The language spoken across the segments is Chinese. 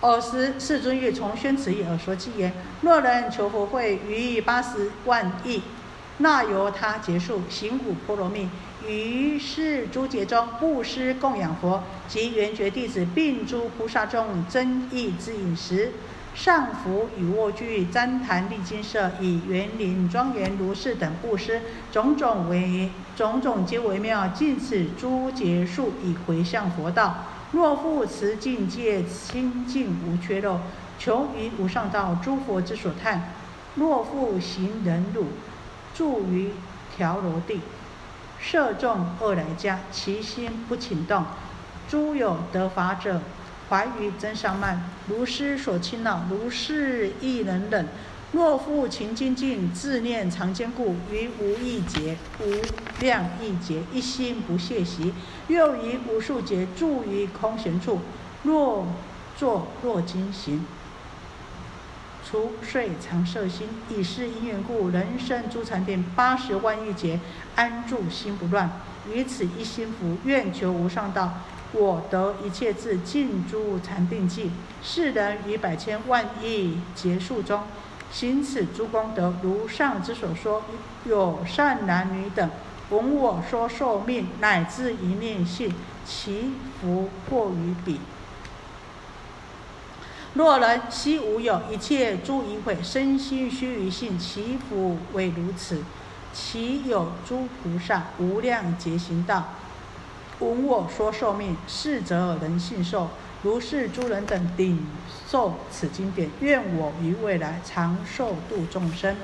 尔时世尊欲从宣此意而说偈言：若人求佛会于八十万亿，那由他结束行古波罗蜜。于是诸劫中布施供养佛及圆觉弟子，并诸菩萨众增益之饮食，上服与卧具，旃檀历金舍，以园林庄严如是等布施，种种为种种皆为妙。尽此诸劫数，以回向佛道。若复持境界清净无缺漏，求于无上道诸佛之所叹；若复行忍辱，住于调罗地。摄中恶来家，其心不请动。诸有得法者，怀于真上慢，如师所亲恼，如是亦能忍。若复勤精进，自念常坚固，于无一劫、无量一劫，一心不懈习。又于无数劫，住于空闲处，若坐若经行。除睡常摄心，以是因缘故，人生诸禅定八十万亿劫，安住心不乱。于此一心福，愿求无上道，我得一切智，尽诸禅定际。世人于百千万亿劫数中，行此诸功德，如上之所说，有善男女等，闻我说寿命，乃至一念性，其福过于彼。若人悉无有，一切诸淫秽，身心须臾性，其福为如此。其有诸菩萨无量劫行道，闻我说寿命，是则人信受。如是诸人等顶受此经典，愿我于未来长寿度众生。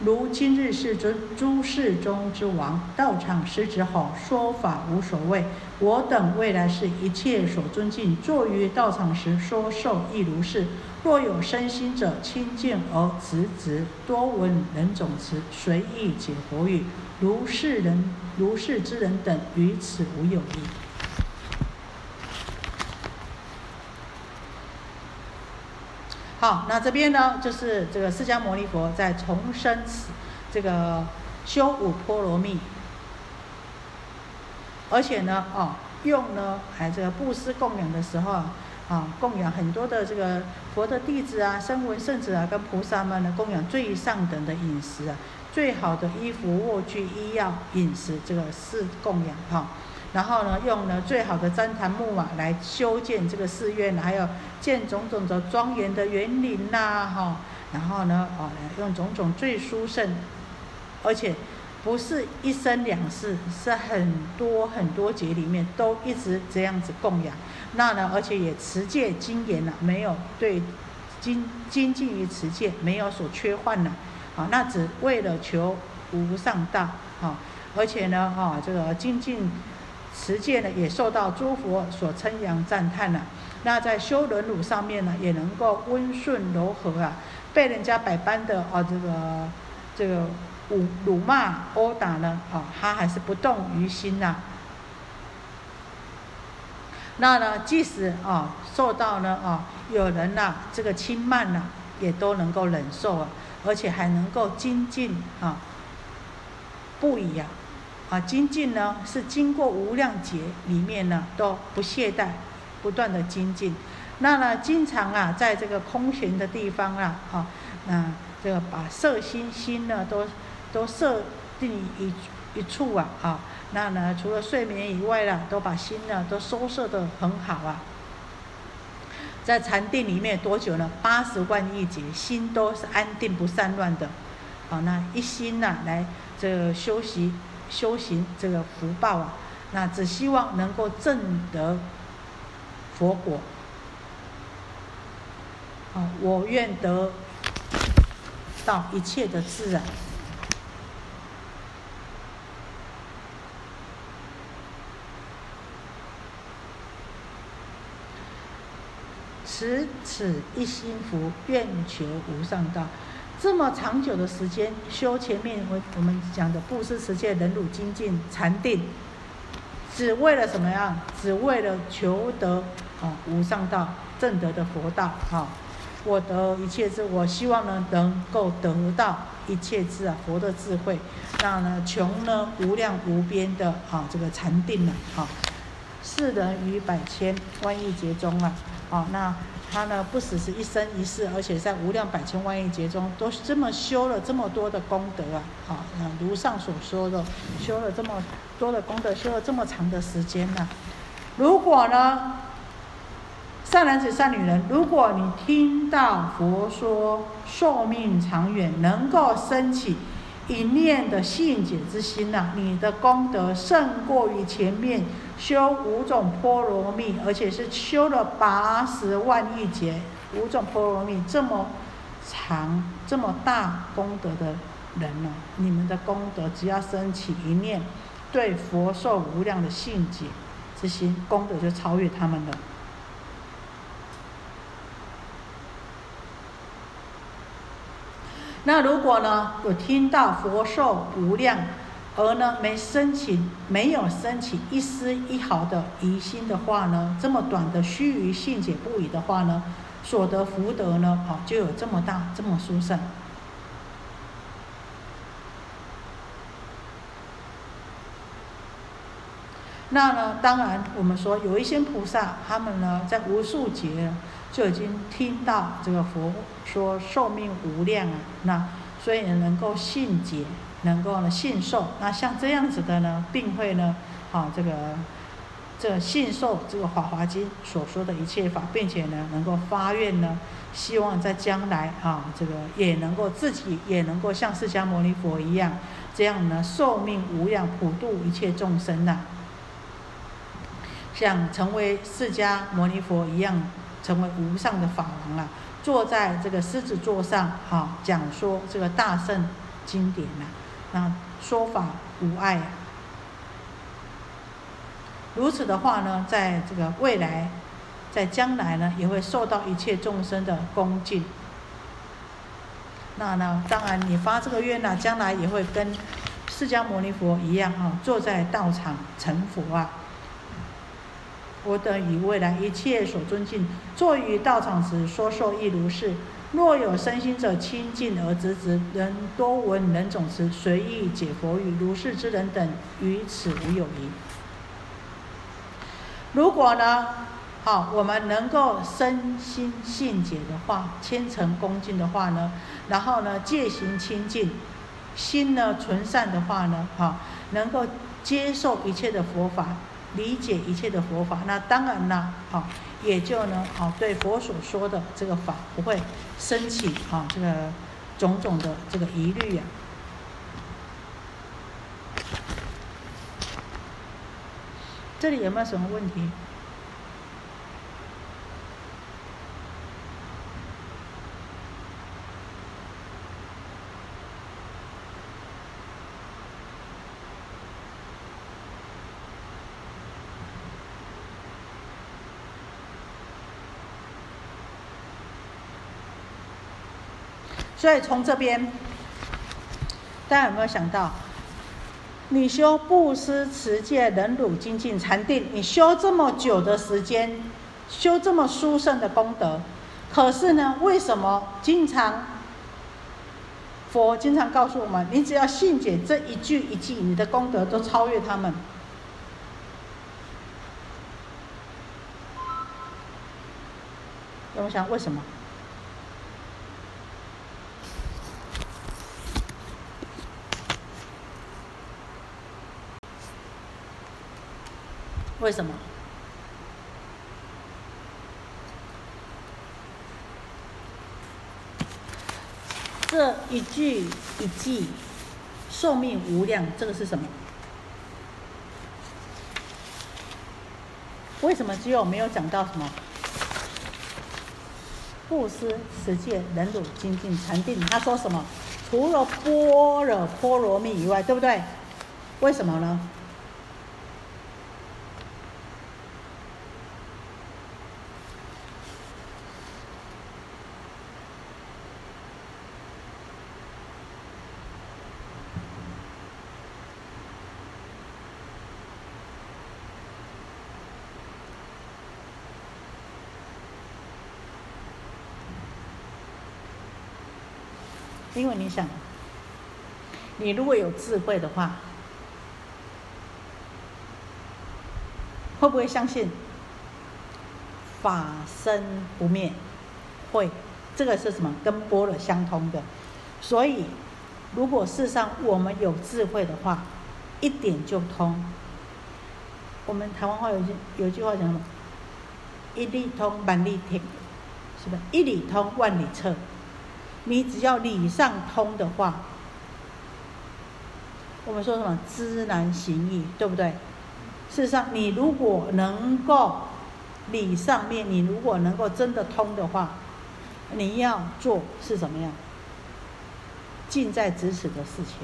如今日世尊，诸世中之王，道场施之吼，说法无所谓。我等未来世一切所尊敬，坐于道场时说受亦如是。若有身心者，亲近而直直，多闻人种词，随意解佛语。如是人，如是之人等，于此无有异。好，那这边呢，就是这个释迦牟尼佛在重生此这个修五波罗蜜，而且呢，哦，用呢，还这个布施供养的时候啊，啊，供养很多的这个佛的弟子啊、声闻圣子啊，跟菩萨们呢，供养最上等的饮食啊，最好的衣服、卧具、医药、饮食，这个是供养哈。然后呢，用了最好的旃檀木啊来修建这个寺院，还有建种种的庄严的园林呐，哈。然后呢，哦，用种种最殊胜，而且不是一生两世，是很多很多节里面都一直这样子供养。那呢，而且也持戒精严了，没有对精精进于持戒，没有所缺患了。啊，那只为了求无上道，啊，而且呢，哈，这个精进。持戒呢，也受到诸佛所称扬赞叹了。那在修忍辱上面呢，也能够温顺柔和啊，被人家百般的啊这个这个辱辱骂殴打呢，啊，他还是不动于心呐。那呢，即使啊受到呢啊有人呐这个轻慢呐，也都能够忍受啊，而且还能够精进啊，不已啊。啊，精进呢是经过无量劫里面呢都不懈怠，不断的精进。那呢，经常啊在这个空闲的地方啊，啊，那这个把色心心呢都都设定一一处啊，啊，那呢除了睡眠以外啦，都把心呢都收摄的很好啊。在禅定里面多久呢？八十万亿劫，心都是安定不散乱的。好，那一心呐来这个修习。修行这个福报啊，那只希望能够证得佛果。啊，我愿得到一切的自然。持此一心福，愿求无上道。这么长久的时间修前面我我们讲的布施、持戒、忍辱、精进、禅定，只为了什么呀？只为了求得啊无上道正德的佛道啊！我得一切智，我希望呢能够得到一切智啊佛的智慧，那呢穷呢无量无边的啊这个禅定呢啊，世人于百千万亿劫中啊，啊，那他呢不只是一生一世，而且在无量百千万亿劫中，都这么修了这么多的功德啊，啊，那如上所说的，修了这么多的功德，修了这么长的时间呢，如果呢？善男子、善女人，如果你听到佛说寿命长远，能够升起一念的信解之心呐，你的功德胜过于前面修五种波罗蜜，而且是修了八十万亿劫五种波罗蜜这么长、这么大功德的人呢？你们的功德只要升起一念对佛寿无量的信解之心，功德就超越他们了。那如果呢，有听到佛寿无量，而呢没升起，没有升起一丝一毫的疑心的话呢，这么短的须臾信解不已的话呢，所得福德呢，哦，就有这么大，这么殊胜。那呢，当然我们说有一些菩萨，他们呢在无数劫。就已经听到这个佛说寿命无量啊，那所以能够信解，能够呢信受。那像这样子的呢，并会呢，啊这个这信受这个《法华经》所说的一切法，并且呢能够发愿呢，希望在将来啊这个也能够自己也能够像释迦牟尼佛一样，这样呢寿命无量，普度一切众生呐，像成为释迦牟尼佛一样。成为无上的法王啊，坐在这个狮子座上，哈，讲说这个大圣经典呐，那说法无碍。啊如此的话呢，在这个未来，在将来呢，也会受到一切众生的恭敬。那呢，当然你发这个愿呢，将来也会跟释迦牟尼佛一样，哈，坐在道场成佛啊。我等以未来一切所尊敬，坐于道场时说受亦如是。若有身心者亲近而直直，人多闻人总持，随意解佛语。如是之人等，于此无有疑。如果呢，好，我们能够身心信解的话，虔诚恭敬的话呢，然后呢，戒行清净，心呢纯善的话呢，好，能够接受一切的佛法。理解一切的佛法，那当然啦，好，也就呢，啊，对佛所说的这个法不会升起啊，这个种种的这个疑虑呀。这里有没有什么问题？所以从这边，大家有没有想到，你修布施、持戒、忍辱、精进、禅定，你修这么久的时间，修这么殊胜的功德，可是呢，为什么经常佛经常告诉我们，你只要信解这一句一句，你的功德都超越他们？我想为什么？为什么？这一句一句，寿命无量，这个是什么？为什么只有没有讲到什么？布施、持戒、忍辱、精进、禅定？他说什么？除了般若波罗蜜以外，对不对？为什么呢？因为你想，你如果有智慧的话，会不会相信法身不灭？会，这个是什么？跟般若相通的。所以，如果世上我们有智慧的话，一点就通。我们台湾话有句有句话讲什么？一理通万理通，是不是？一理通万里彻。你只要理上通的话，我们说什么？知难行易，对不对？事实上，你如果能够理上面，你如果能够真的通的话，你要做是怎么样？近在咫尺的事情。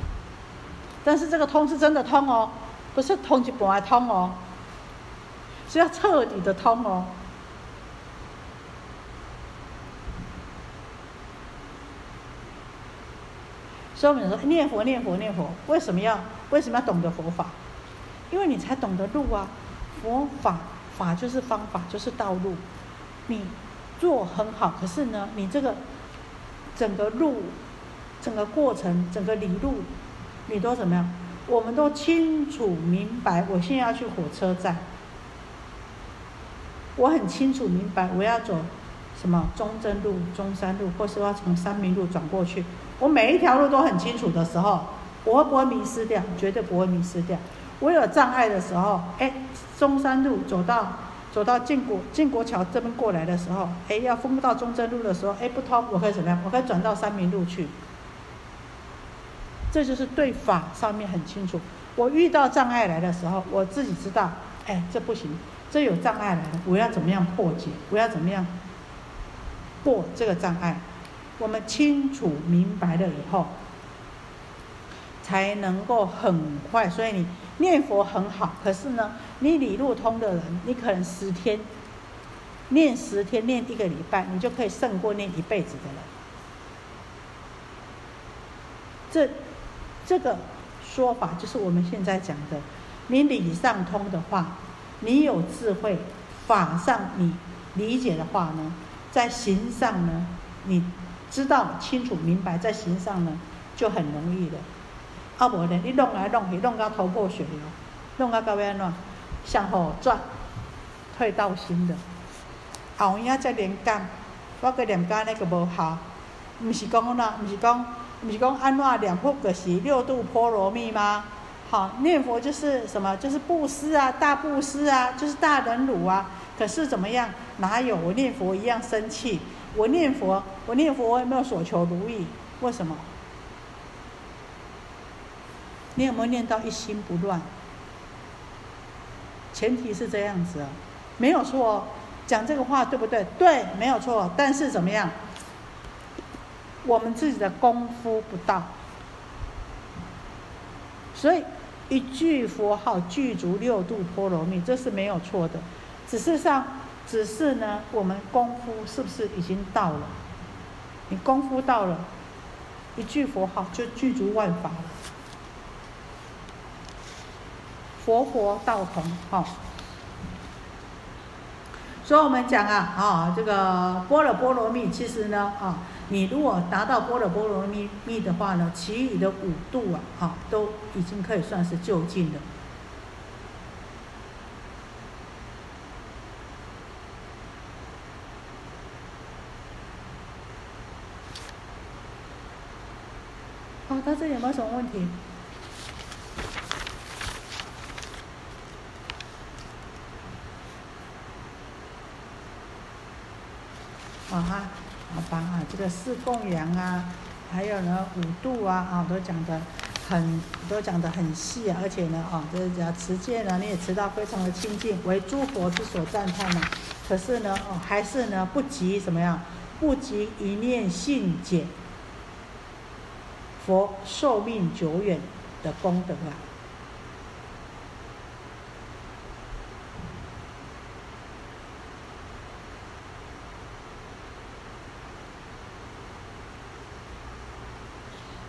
但是这个通是真的通哦，不是通就不爱通哦，是要彻底的通哦。所以我们说念佛念佛念佛，为什么要为什么要懂得佛法？因为你才懂得路啊，佛法法就是方法，就是道路。你做很好，可是呢，你这个整个路、整个过程、整个理路，你都怎么样？我们都清楚明白。我现在要去火车站，我很清楚明白我要走什么中正路、中山路，或是要从三明路转过去。我每一条路都很清楚的时候，我会不会迷失掉？绝对不会迷失掉。我有障碍的时候，哎，中山路走到走到建国建国桥这边过来的时候，哎，要封到中正路的时候，哎，不通，我可以怎么样？我可以转到三明路去。这就是对法上面很清楚。我遇到障碍来的时候，我自己知道，哎，这不行，这有障碍来了，我要怎么样破解？我要怎么样过这个障碍？我们清楚明白了以后。才能够很快，所以你念佛很好。可是呢，你理路通的人，你可能十天念十天，念一个礼拜，你就可以胜过念一辈子的人。这这个说法就是我们现在讲的，你理上通的话，你有智慧，法上你理解的话呢，在行上呢，你知道清楚明白，在行上呢就很容易的。啊无呢，你弄来弄去，弄到头破血流，弄到到尾安怎？向后转，退到新的。后影再连干，我个连干那个无效。毋是讲呐，毋是讲，毋是讲安怎念佛就是六度波罗蜜吗？好，念佛就是什么？就是布施啊，大布施啊，就是大忍辱啊。可是怎么样？哪有我念佛一样生气？我念佛，我念佛，我也没有所求如意，为什么？你有没有念到一心不乱？前提是这样子，没有错，讲这个话对不对？对，没有错。但是怎么样？我们自己的功夫不到，所以一句佛号具足六度波罗蜜，这是没有错的。只是上，只是呢，我们功夫是不是已经到了？你功夫到了，一句佛号就具足万法了。佛佛道同，哈。所以我们讲啊，啊，这个波若波罗蜜，其实呢，啊，你如果达到波若波罗蜜蜜的话呢，其余的五度啊，啊，都已经可以算是就近了。那，这有没有什么问题？啊哈，好吧啊，这个四供养啊，还有呢五度啊，啊都讲的很，都讲的很细啊，而且呢，啊，就是讲持戒呢，你也持到非常的清净，为诸佛之所赞叹嘛。可是呢，哦，还是呢不及什么样，不及一念信解，佛寿命久远的功德啊。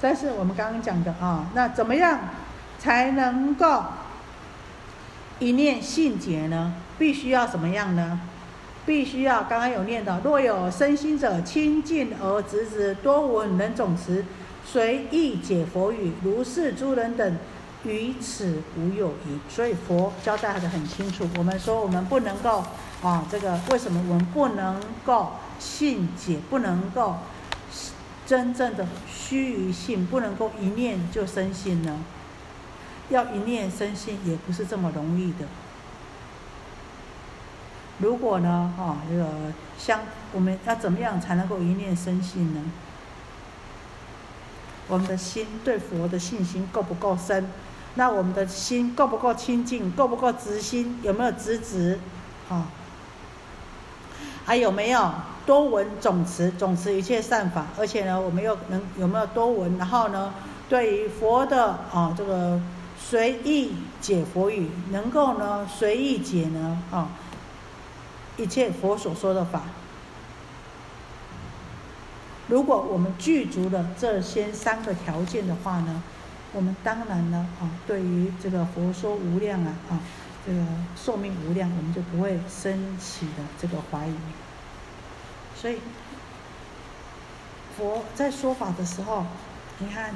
但是我们刚刚讲的啊，那怎么样才能够一念信解呢？必须要怎么样呢？必须要刚刚有念到，若有身心者，亲近而直直，多闻人总持，随意解佛语，如是诸人等于此无有疑。所以佛交代的很清楚。我们说我们不能够啊，这个为什么我们不能够信解，不能够真正的虚于信，不能够一念就生信呢？要一念生信也不是这么容易的。如果呢，啊，这个相，我们要怎么样才能够一念生信呢？我们的心对佛的信心够不够深？那我们的心够不够清净？够不够直心？有没有直直？啊？还有没有多闻总持？总持一切善法？而且呢，我们又能有没有多闻？然后呢，对于佛的啊，这个随意解佛语，能够呢随意解呢？啊？一切佛所说的法，如果我们具足了这些三个条件的话呢，我们当然呢啊，对于这个佛说无量啊啊，这个寿命无量，我们就不会升起的这个怀疑。所以，佛在说法的时候，你看。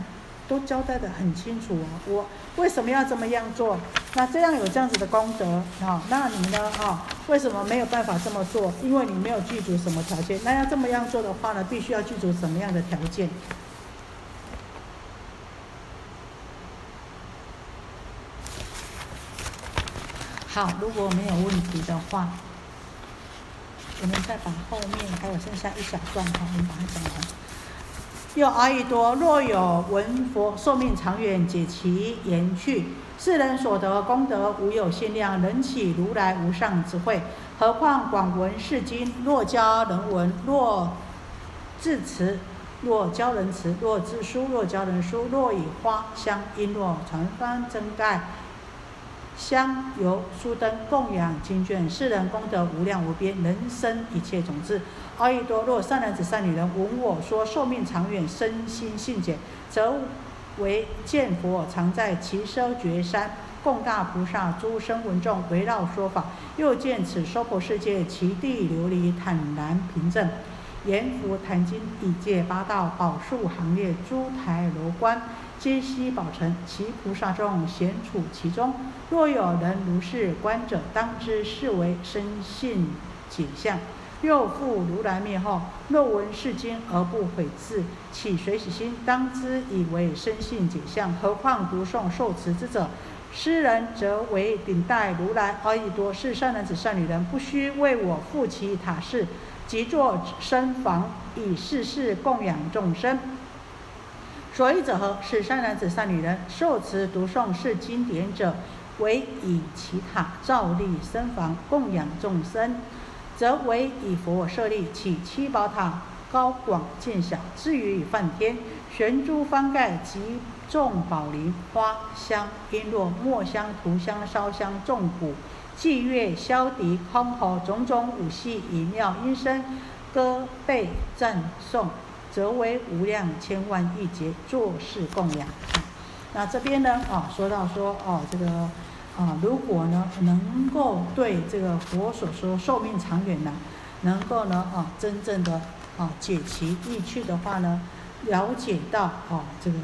都交代的很清楚啊，我为什么要这么样做？那这样有这样子的功德啊？那你呢啊？为什么没有办法这么做？因为你没有具足什么条件。那要这么样做的话呢，必须要具足什么样的条件？好，如果没有问题的话，我们再把后面还有剩下一小段哈，我们把它讲完。又阿逸多，若有闻佛寿命长远，解其言去，世人所得功德无有限量，能起如来无上智慧。何况广闻是经，若教人闻，若自持，若教人持，若自书，若教人书，若以花香璎珞传方真盖。香油酥灯供养经卷，世人功德无量无边，人生一切种子。阿逸多，若善男子、善女人闻我说寿命长远、身心信解，则为见佛常在其舍绝山，供大菩萨诸声闻众围绕说法。又见此娑婆世界，其地琉璃坦然平正，阎浮檀金以界八道宝树行列，诸台罗观。皆悉宝成，其菩萨众咸处其中。若有人如是观者，当知是为生信解相。又复如来灭后，若闻是经而不悔自，起随喜心，当知以为生信解相。何况读诵受持之者？诗人则为顶戴如来而已多是善男子、善女人，不须为我复其塔寺，即作身房，以世事供养众生。所以者何？是善男子、善女人受持读诵是经典者，为以其塔造立身房供养众生，则为以佛设立起七宝塔，高广见小。至于梵天悬珠方盖及众宝林花香璎珞墨香涂香烧香众鼓祭乐箫笛箜篌种种五戏以妙音声歌被赞颂。则为无量千万亿劫作事供养。那这边呢？啊，说到说哦，这个啊，如果呢能够对这个佛所说寿命长远呢，能够呢啊真正的啊解其意趣的话呢，了解到啊这个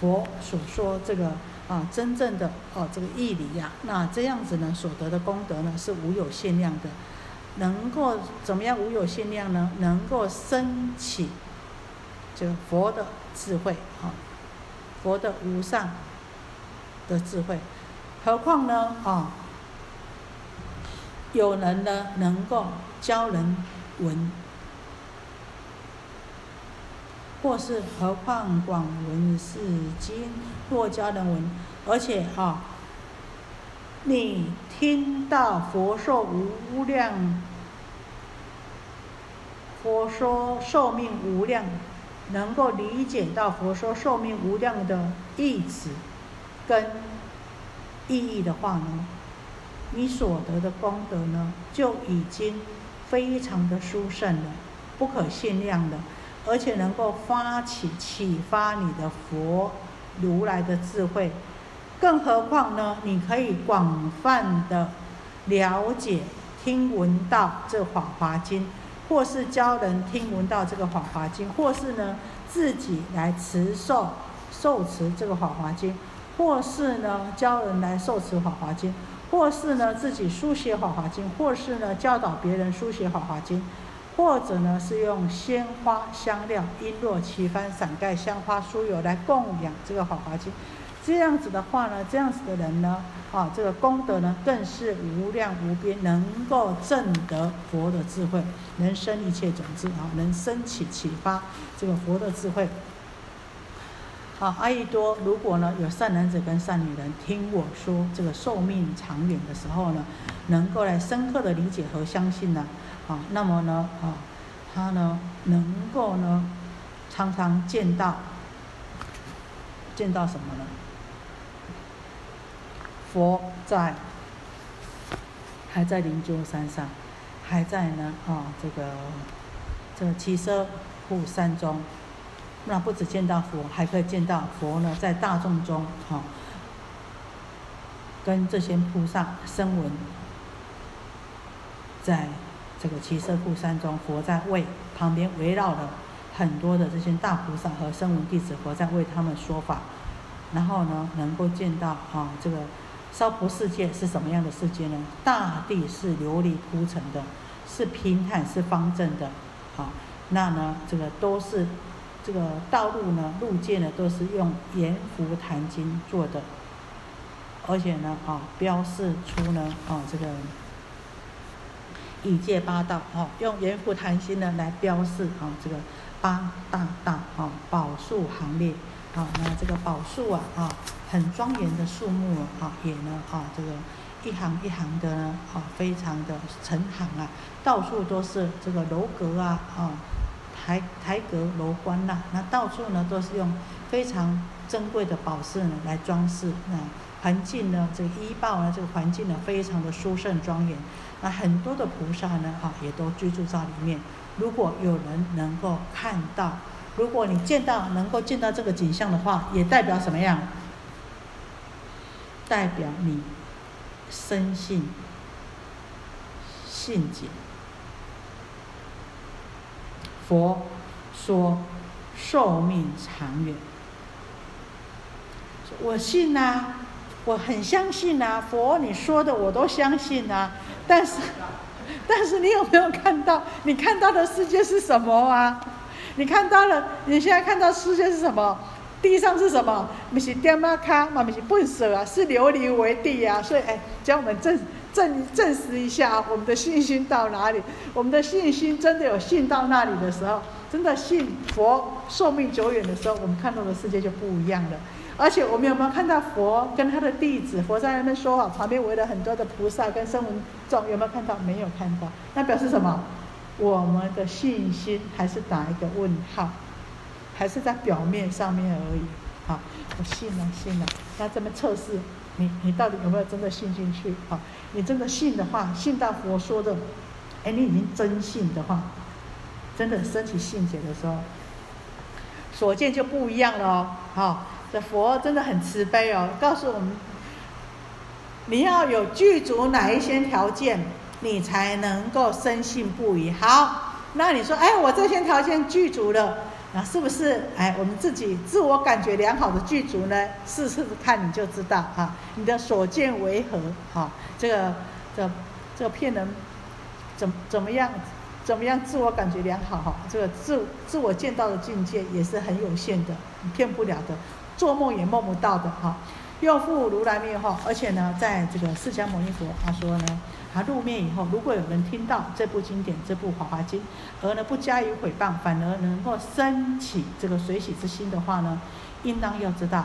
佛所说这个啊真正的哦这个义理呀，那这样子呢所得的功德呢是无有限量的。能够怎么样无有限量呢？能够升起。就佛的智慧啊，佛的无上的智慧，何况呢啊，有人呢能够教人闻，或是何况广闻是经，若教人闻，而且啊，你听到佛说无量，佛说寿命无量。能够理解到佛说寿命无量的意思跟意义的话呢，你所得的功德呢就已经非常的殊胜了，不可限量的，而且能够发起启发你的佛如来的智慧。更何况呢，你可以广泛的了解听闻到这《法华经》。或是教人听闻到这个《法华经》，或是呢自己来持受受持这个《法华经》，或是呢教人来受持《法华经》，或是呢自己书写《法华经》，或是呢教导别人书写《法华经》，或者呢是用鲜花、香料、璎珞、奇幡、伞盖、香花、酥油来供养这个《法华经》。这样子的话呢，这样子的人呢，啊，这个功德呢更是无量无边，能够证得佛的智慧，能生一切种子啊，能升起启发这个佛的智慧。好，阿逸多，如果呢有善男子跟善女人听我说这个寿命长远的时候呢，能够来深刻的理解和相信呢，啊，那么呢，啊，他呢能够呢常常见到，见到什么呢？佛在，还在灵鹫山上，还在呢啊，这个这个七色护山中，那不止见到佛，还可以见到佛呢，在大众中哈，跟这些菩萨声闻，在这个七色护山中，佛在为旁边围绕了很多的这些大菩萨和声闻弟子，佛在为他们说法，然后呢，能够见到啊这个。娑婆世界是什么样的世界呢？大地是琉璃铺成的，是平坦，是方正的，好，那呢，这个都是这个道路呢，路界呢，都是用盐浮檀金做的，而且呢，啊，标示出呢，啊，这个以界八道，啊，用盐浮檀金呢来标示啊，这个八大道，啊，宝树行列。啊，那这个宝树啊，啊，很庄严的树木啊，也呢，啊，这个一行一行的，啊，非常的成行啊，到处都是这个楼阁啊，啊，台台阁楼观呐，那到处呢都是用非常珍贵的宝石呢来装饰，那环境呢，这个医报呢，这个环境呢，非常的殊胜庄严，那很多的菩萨呢，啊，也都居住在里面。如果有人能够看到。如果你见到能够见到这个景象的话，也代表什么样？代表你深信信解。佛说寿命长远，我信呐，我很相信呐。佛你说的我都相信呐，但是但是你有没有看到？你看到的世界是什么啊？你看到了？你现在看到世界是什么？地上是什么？不是颠马卡嘛？不是笨蛇啊？是琉璃为地啊！所以，哎，叫我们证证证实一下，我们的信心到哪里？我们的信心真的有信到那里的时候，真的信佛寿命久远的时候，我们看到的世界就不一样了。而且，我们有没有看到佛跟他的弟子？佛在那边说话，旁边围了很多的菩萨跟声闻众，有没有看到？没有看到。那表示什么？我们的信心还是打一个问号，还是在表面上面而已。好，我信了，信了。那这么测试你，你到底有没有真的信进去？啊，你真的信的话，信到佛说的，哎，你已经真信的话，真的升起信解的时候，所见就不一样了哦。好，这佛真的很慈悲哦，告诉我们，你要有具足哪一些条件。你才能够深信不疑。好，那你说，哎，我这些条件具足了，那是不是？哎，我们自己自我感觉良好的具足呢？试试看你就知道哈。你的所见为何？哈，这个这这个骗人，怎怎么样？怎么样？自我感觉良好哈？这个自自我见到的境界也是很有限的，你骗不了的，做梦也梦不到的哈。又复如来灭后，而且呢，在这个释迦牟尼佛他说呢。他入灭以后，如果有人听到这部经典、这部《华华经》，而呢不加以毁谤，反而能够升起这个随喜之心的话呢，应当要知道，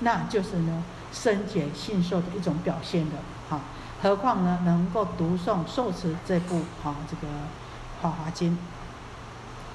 那就是呢生解信受的一种表现的。哈，何况呢能够读诵受持这部哈这个《华华经》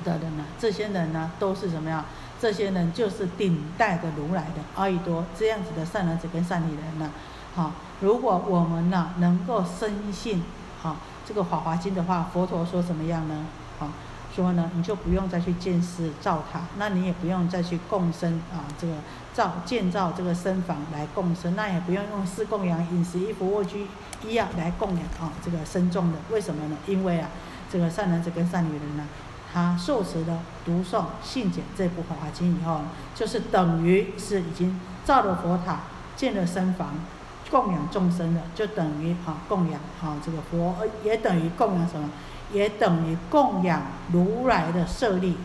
的人呢，这些人呢都是怎么样？这些人就是顶戴的如来的阿逸多这样子的善男子跟善女人呢，好，如果我们呢能够深信，好这个《法华经》的话，佛陀说怎么样呢？好，说呢你就不用再去建寺造塔，那你也不用再去供生啊，这个造建造这个僧房来供生，那也不用用四供养饮食、衣服、卧具、医药来供养啊这个僧众的。为什么呢？因为啊，这个善男子跟善女人呢。他受持的读诵信解这部《法华经》以后，就是等于是已经造了佛塔、建了僧房、供养众生的，就等于啊供养啊这个佛，也等于供养什么？也等于供养如来的舍利。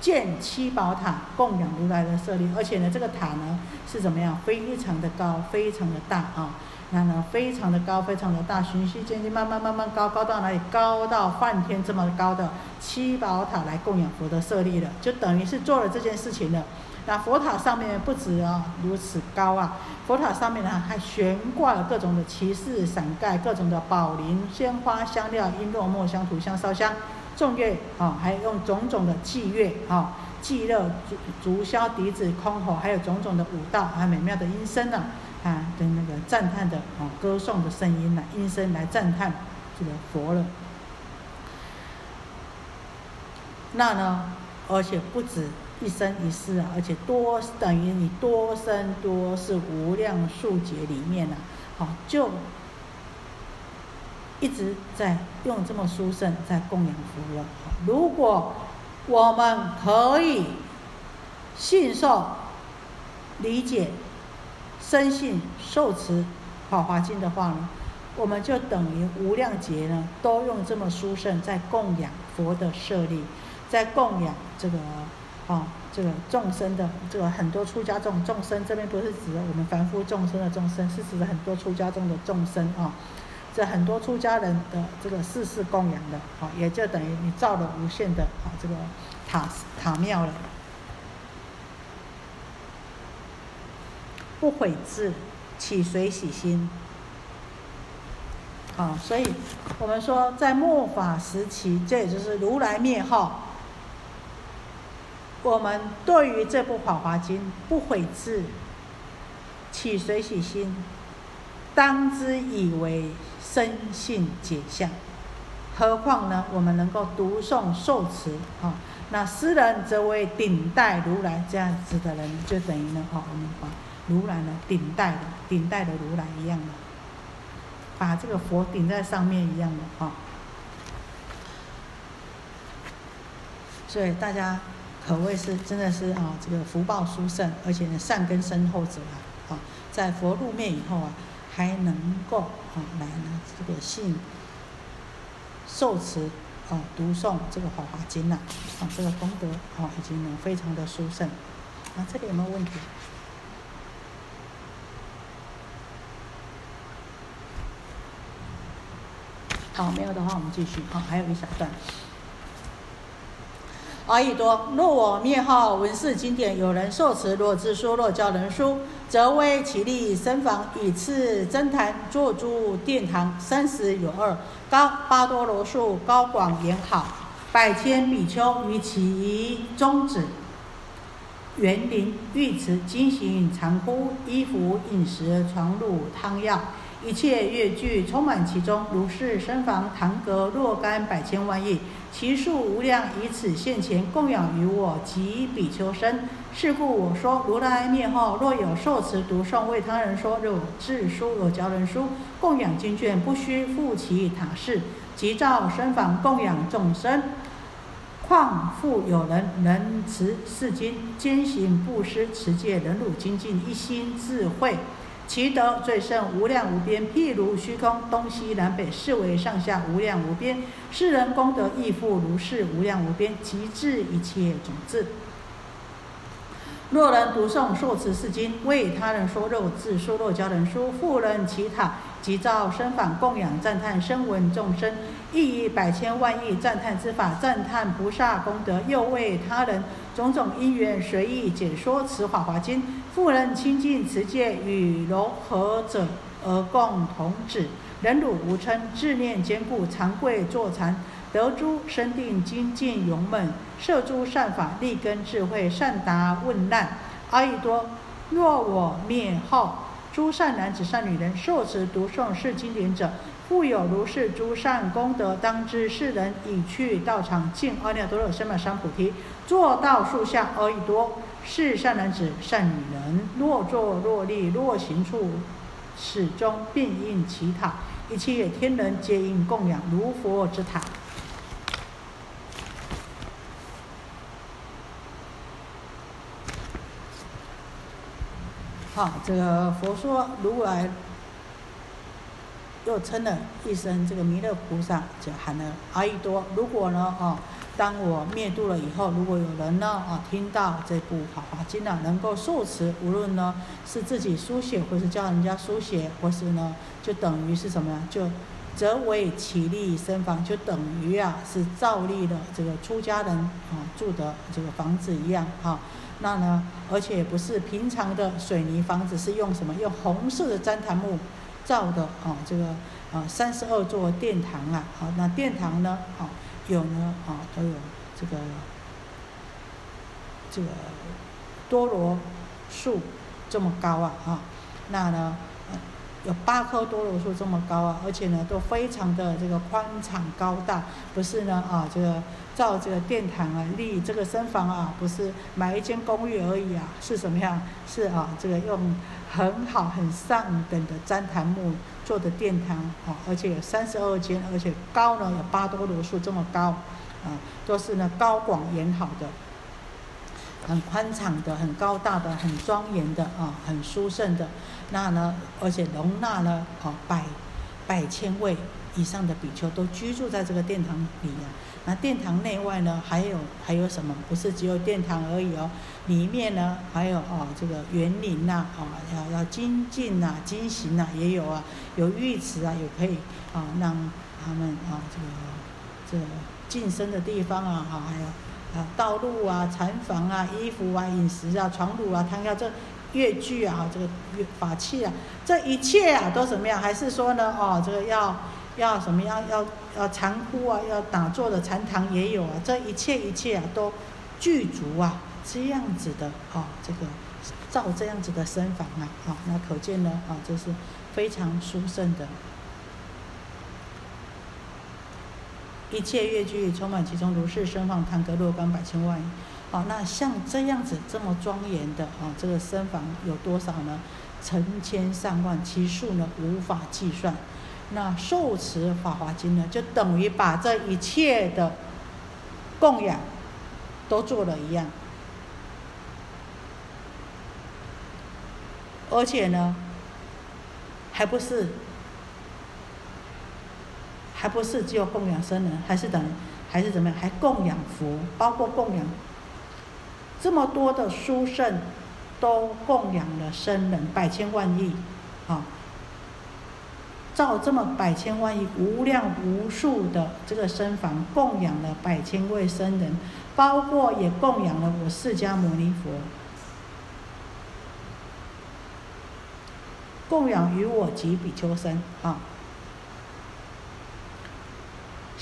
建七宝塔供养如来的舍利，而且呢，这个塔呢是怎么样？非常的高，非常的大啊！那呢，非常的高，非常的大，循序渐进，慢慢慢慢高，高到哪里？高到梵天这么高的七宝塔来供养佛的舍利了，就等于是做了这件事情了。那佛塔上面不止啊如此高啊，佛塔上面呢还悬挂了各种的旗帜、伞盖、各种的宝铃、鲜花、香料、璎珞、墨香、涂香、烧香。众乐啊，还用种种的祭乐啊，祭乐竹竹箫、笛子、箜篌，还有种种的舞蹈，还有美妙的音声呢，啊跟那个赞叹的啊，歌颂的声音呢，音声来赞叹这个佛了。那呢，而且不止一生一世啊，而且多等于你多生多世无量数劫里面呢，好就。一直在用这么殊胜在供养佛了。如果我们可以信受、理解、深信受持《法华经》的话呢，我们就等于无量劫呢都用这么殊胜在供养佛的舍利，在供养这个啊这个众生的这个很多出家众众生。这边不是指我们凡夫众生的众生，是指的很多出家众的众生啊。这很多出家人的这个世事供养的，啊，也就等于你造了无限的啊这个塔塔庙了。不悔志，岂随喜心？啊，所以我们说在末法时期，这也就是如来灭后，我们对于这部《法华经》不悔志，岂随喜心？当之以为。深信解相，何况呢？我们能够读诵受持，啊，那诗人则为顶戴如来这样子的人，就等于呢，哦，我们把如来呢顶戴的，顶戴的如来一样的，把这个佛顶在上面一样的，啊。所以大家可谓是真的是啊，这个福报殊胜，而且呢善根深厚者啊，啊，在佛入灭以后啊。还能够啊来呢这个信受持啊读诵这个《法华经》呐啊这个功德啊已经呢非常的殊胜啊这里有没有问题？好，没有的话我们继续啊还有一小段。阿逸多，若我灭后闻是经典，有人受持，若自说，若教人书，则为其立身房，以次真坛，作诸殿堂，三十有二，高八多罗树，高广严好，百千比丘于其中止，园林浴池，金行常呼，衣服饮食床褥汤药，一切乐具充满其中，如是僧房堂阁若干百千万亿。其数无量，以此现前供养于我及比丘身。是故我说，如来灭后，若有受持读诵为他人说，若自书，若教人书，供养经卷，不须复其塔室，即造身房供养众生。况复有人能持是经，坚行布施、持戒、忍辱、精进，一心智慧。其德最胜，无量无边，譬如虚空，东西南北，是为上下无量无边。世人功德亦复如是，无量无边，极致一切种子。若人读诵受持是经，为他人说肉自说肉教人书，富人其塔，即造身反供养赞叹声闻众生，亦以百千万亿赞叹之法赞叹菩萨功德，又为他人种种因缘随意解说此法华经。富人亲近持戒与柔和者而共同止，忍辱无嗔，自念坚固，常跪坐禅，得诸生定精进勇猛，摄诸善法，立根智慧，善答问难。阿逸多，若我灭后，诸善男子善女人受持读诵是经典者，故有如是诸善功德，当知世人已去道场尽阿耨多罗三藐三菩提，坐道树下而已多。是善男子、善女人，若坐、若立、若行处，始终并应其塔，一切天人皆应供养如佛之塔。好，这个佛说如来。又称了一声这个弥勒菩萨，就喊了阿逸多。如果呢，啊，当我灭度了以后，如果有人呢，啊，听到这部《法华经》呢，能够受持，无论呢是自己书写，或是教人家书写，或是呢，就等于是什么呀？就则为起立身房，就等于啊是照例的这个出家人啊住的这个房子一样哈。那呢，而且不是平常的水泥房子，是用什么？用红色的旃檀木造的啊，这个啊三十二座殿堂啊，好，那殿堂呢啊有呢啊都有这个这个多罗树这么高啊啊，那呢？有八棵多罗树这么高啊，而且呢都非常的这个宽敞高大，不是呢啊这个造这个殿堂啊立这个僧房啊，不是买一间公寓而已啊，是什么样？是啊这个用很好很上等的旃檀木做的殿堂啊，而且有三十二间，而且高呢有八多罗树这么高啊，都是呢高广严好的。很宽敞的、很高大的、很庄严的啊，很殊胜的。那呢，而且容纳了啊百百千位以上的比丘都居住在这个殿堂里啊。那殿堂内外呢，还有还有什么？不是只有殿堂而已哦，里面呢还有哦这个园林呐，啊要要精进呐、精行呐，也有啊，有浴池啊，也可以啊让他们啊这个这个晋升的地方啊，哈还有。啊，道路啊，禅房啊，衣服啊，饮食啊，床褥啊，汤药这乐具啊，这个法器啊，这一切啊，都怎么样？还是说呢，哦，这个要要什么样？要要禅窟啊，要打坐的禅堂也有啊，这一切一切啊，都具足啊，这样子的啊，这个造这样子的身房啊，啊，那可见呢，啊，这是非常殊胜的。一切乐具充满其中，如是身房，堂阁若干百千万亿。好，那像这样子这么庄严的啊，这个身房有多少呢？成千上万，其数呢无法计算。那受持法华经呢，就等于把这一切的供养都做了一样，而且呢，还不是。还不是只有供养僧人，还是等，还是怎么样？还供养佛，包括供养这么多的书圣，都供养了僧人百千万亿，啊，造这么百千万亿无量无数的这个僧房，供养了百千位僧人，包括也供养了我释迦牟尼佛，供养于我及比丘僧，啊。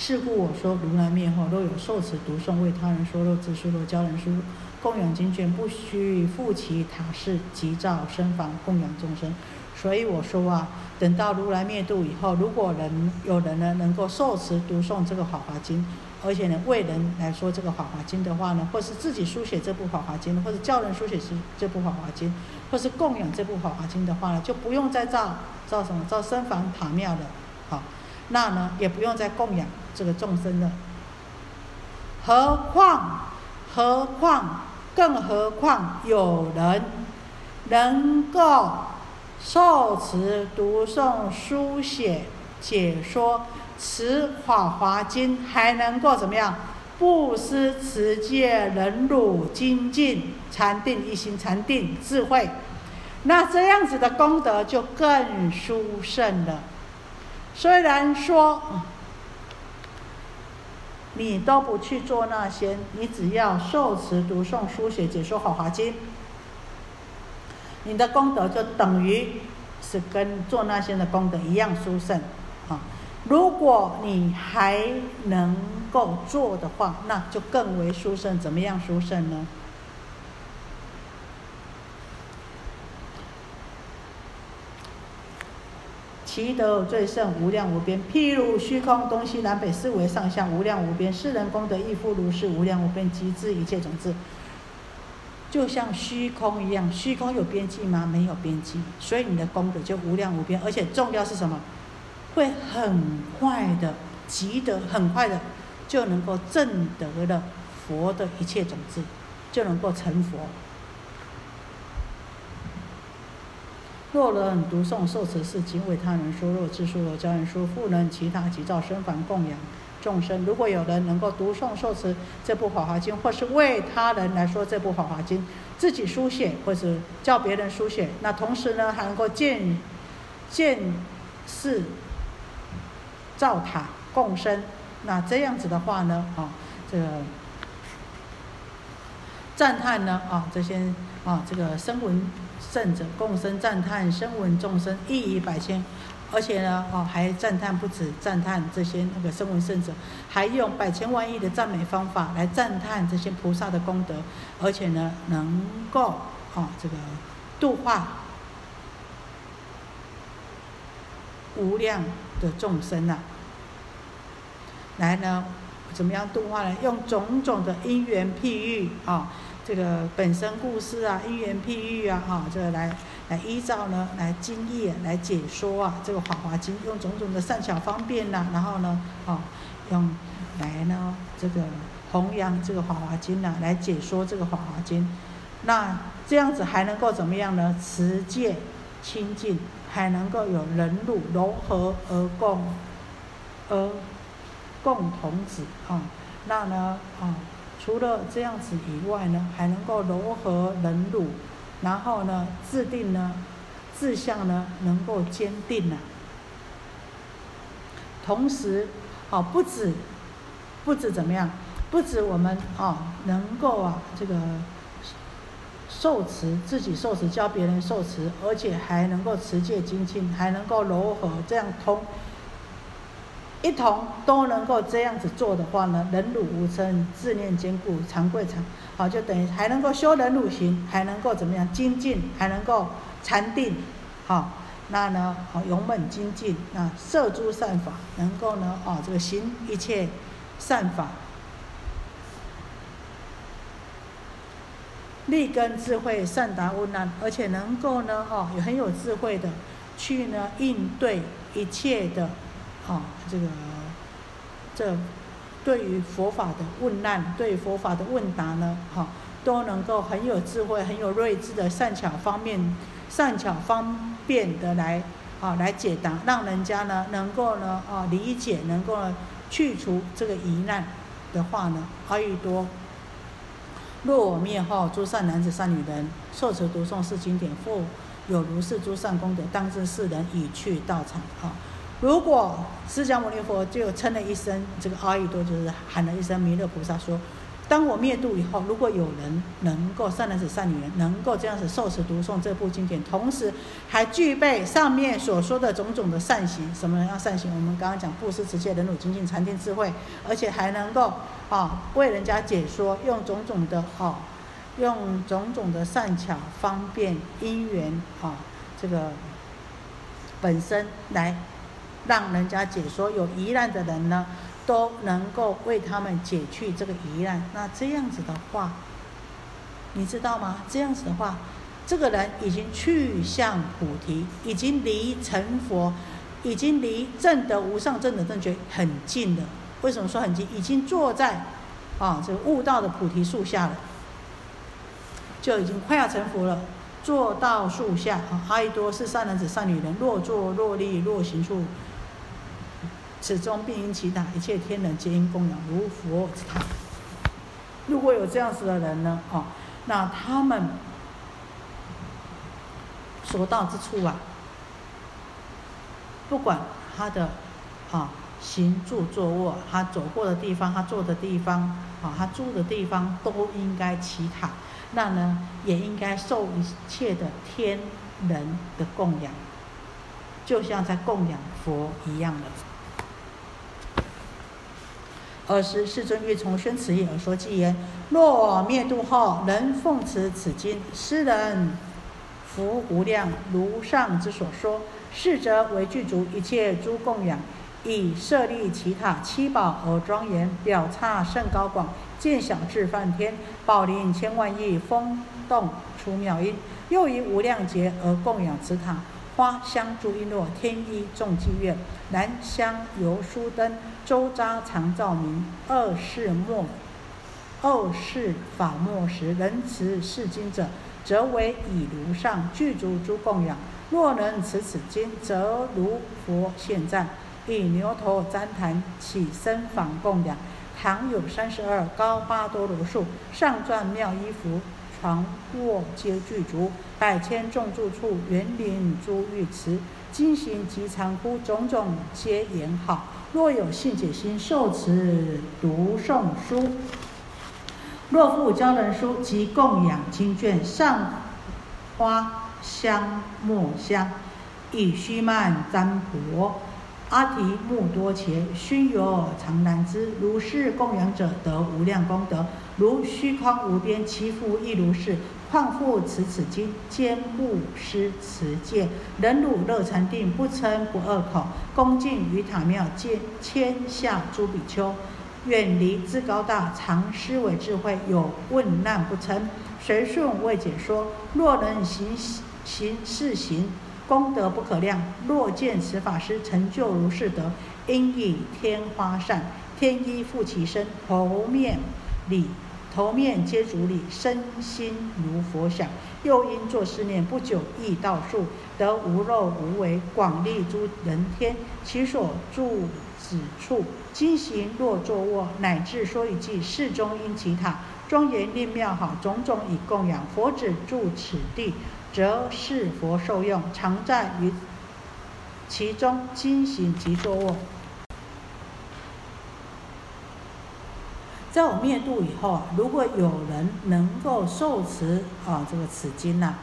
是故我说，如来灭后，若有受持读诵为他人说若自书若教人书供养经卷，不须复其塔寺，即造身房供养众生。所以我说啊，等到如来灭度以后，如果人有人呢能够受持读诵这个法华经，而且呢为人来说这个法华经的话呢，或是自己书写这部法华经，或者教人书写这这部法华经，或是供养这部法华经的话呢，就不用再造造什么造身房塔庙的，好，那呢也不用再供养。这个众生的，何况，何况，更何况有人能够受持、读诵、书写、解说、持法华经，还能够怎么样？布施、持戒、忍辱、精进、禅定、一心、禅定、智慧，那这样子的功德就更殊胜了。虽然说。你都不去做那些，你只要受持、读诵、书写、解说《好华经》，你的功德就等于是跟做那些的功德一样殊胜啊！如果你还能够做的话，那就更为殊胜。怎么样殊胜呢？其德最胜，无量无边。譬如虚空东西南北四维上下，无量无边。世人功德亦复如是，无量无边。极致一切种子，就像虚空一样。虚空有边际吗？没有边际。所以你的功德就无量无边，而且重要是什么？会很快的，极得很快的，就能够证得了佛的一切种子，就能够成佛。若人读诵受持是经为他人说，若自说若教人说，复能其他急造身凡供养众生。如果有人能够读诵受持这部《法华经》，或是为他人来说这部《法华经》，自己书写或者叫别人书写，那同时呢还能够建建寺、造塔、共生。那这样子的话呢，啊，这个赞叹呢，啊，这些啊，这个声闻圣者共生赞叹声闻众生一以百千，而且呢，哦，还赞叹不止赞叹这些那个声闻圣者，还用百千万亿的赞美方法来赞叹这些菩萨的功德，而且呢，能够啊，这个度化无量的众生呐。来呢，怎么样度化呢？用种种的因缘譬喻啊，这个本身故事啊，因缘譬喻啊，哈，这个来来依照呢，来经义来解说啊，这个《法华经》用种种的善巧方便呐，然后呢，啊，用来呢这个弘扬这个《法华经》呐，来解说这个《法华经》。那这样子还能够怎么样呢？持戒清净，还能够有忍辱柔和而共而。共同子啊，那呢啊，除了这样子以外呢，还能够柔和忍辱，然后呢，制定呢，志向呢，能够坚定啊。同时，啊，不止，不止怎么样，不止我们啊，能够啊，这个受持自己受持，教别人受持，而且还能够持戒精进，还能够柔和，这样通。一同都能够这样子做的话呢，忍辱无嗔，自念坚固，常贵常好，就等于还能够修忍辱行，还能够怎么样精进，还能够禅定，好，那呢，好勇猛精进，那摄诸善法，能够呢，哦，这个行一切善法，立根智慧，善达无难，而且能够呢，哦，也很有智慧的去呢应对一切的。啊，这个这对于佛法的问难，对佛法的问答呢，哈，都能够很有智慧、很有睿智的善巧方面、善巧方便的来啊来解答，让人家呢能够呢啊理解，能够去除这个疑难的话呢，阿育多。若我灭后，诸善男子、善女人受持读诵是经典，复有如是诸善功德，当知世人已去道场啊。如果释迦牟尼佛就称了一声这个阿逸多，就是喊了一声弥勒菩萨说：“当我灭度以后，如果有人能够善男子、善女人，能够这样子受持读诵这部经典，同时还具备上面所说的种种的善行，什么样善行？我们刚刚讲布施、持戒、忍辱、精进、禅定、智慧，而且还能够啊为人家解说，用种种的啊，用种种的善巧方便因缘啊，这个本身来。”让人家解说有疑难的人呢，都能够为他们解去这个疑难。那这样子的话，你知道吗？这样子的话，这个人已经去向菩提，已经离成佛，已经离正德无上正的正觉很近了。为什么说很近？已经坐在啊这个悟道的菩提树下了，就已经快要成佛了。坐到树下啊，阿逸多是善男子善女人，若坐若立若行处。此中必因其他一切天人皆因供养如佛之塔。如果有这样子的人呢，哦，那他们所到之处啊，不管他的啊行住坐卧，他走过的地方，他坐的地方，啊，他住的地方，都应该祈塔。那呢，也应该受一切的天人的供养，就像在供养佛一样的。尔时世尊欲从宣此意而说偈言：若灭度后，能奉持此经，斯人福无量。如上之所说，是则为具足一切诸供养，以设立其塔七宝而庄严，表刹甚高广，见小至梵天，宝林千万亿，风动出妙音。又以无量劫而供养此塔。花香诸璎珞，天衣众伎乐，兰香油酥灯，周匝常照明。二世末，二世法末时，人持是经者，则为以如上具足诸供养，若能持此经，则如佛现赞，以牛头旃檀起身访供养。堂有三十二，高八多罗树，上篆妙衣服，床卧皆具足，百千众住处，园林诸玉池，金行及长窟，种种皆言好。若有信解心，受持读诵书。若复教人书及供养经卷，上花香墨香，以须曼占卜。阿提木多伽，熏油常难之。如是供养者得无量功德，如虚空无边，其福亦如是。况复持此经，坚布施持戒，忍辱乐禅定，不嗔不恶口，恭敬于塔庙，见天下诸比丘，远离至高大，常思维智慧，有问难不嗔，随顺未解说。若能行行是行。功德不可量。若见此法师成就如是德，应以天花扇、天衣覆其身，头面礼，头面皆足礼，身心如佛想。又因作思念，不久亦道数，得无肉无为，广利诸人天。其所住此处，今行若坐卧，乃至说一句，世中因其塔庄严令妙好，种种以供养佛子住此地。则是佛受用，常在于其中，精行即坐卧。在我灭度以后啊，如果有人能够受持啊这个此经啊，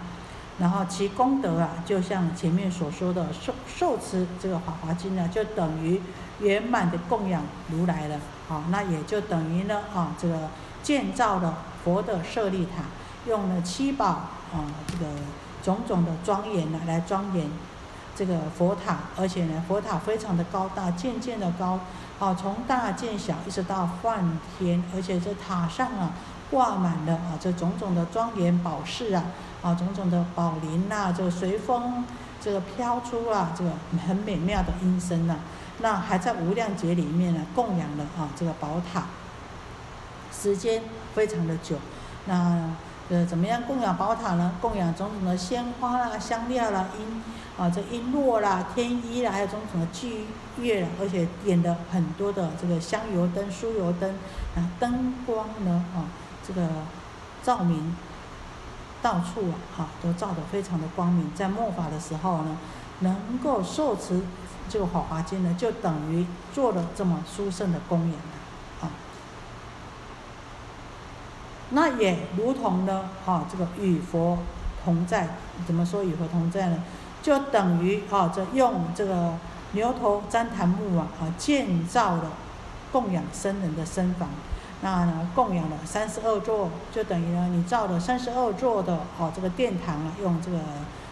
然后其功德啊，就像前面所说的受受持这个法华经呢，就等于圆满的供养如来了啊，那也就等于呢啊这个建造了佛的舍利塔。用了七宝啊，这个种种的庄严呢，来庄严这个佛塔，而且呢，佛塔非常的高大，渐渐的高，啊，从大见小，一直到梵天，而且这塔上啊，挂满了啊，这种种的庄严宝饰啊，啊，种种的宝林呐，这个随风这个飘出啊，这个很美妙的音声呐，那还在无量劫里面呢，供养了啊，这个宝塔，时间非常的久，那。呃，怎么样供养宝塔呢？供养种种的鲜花啦、香料啦、音啊，这璎珞啦、天衣啦，还有种种的具乐，而且点的很多的这个香油灯、酥油灯啊，灯光呢啊，这个照明到处啊，哈，都照得非常的光明。在末法的时候呢，能够受持这个《法华经》呢，就等于做了这么殊胜的公演。那也如同呢，哈，这个与佛同在，怎么说与佛同在呢？就等于啊，这用这个牛头旃檀木啊，啊，建造了供养僧人的僧房，那呢，供养了三十二座，就等于呢，你造了三十二座的哦，这个殿堂啊，用这个